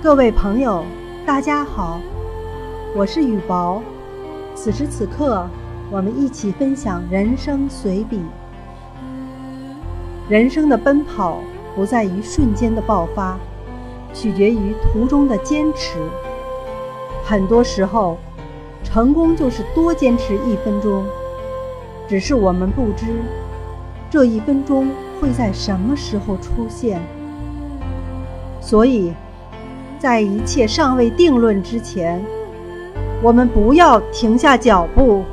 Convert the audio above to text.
各位朋友，大家好，我是雨薄。此时此刻，我们一起分享人生随笔。人生的奔跑不在于瞬间的爆发，取决于途中的坚持。很多时候，成功就是多坚持一分钟，只是我们不知这一分钟会在什么时候出现。所以，在一切尚未定论之前，我们不要停下脚步。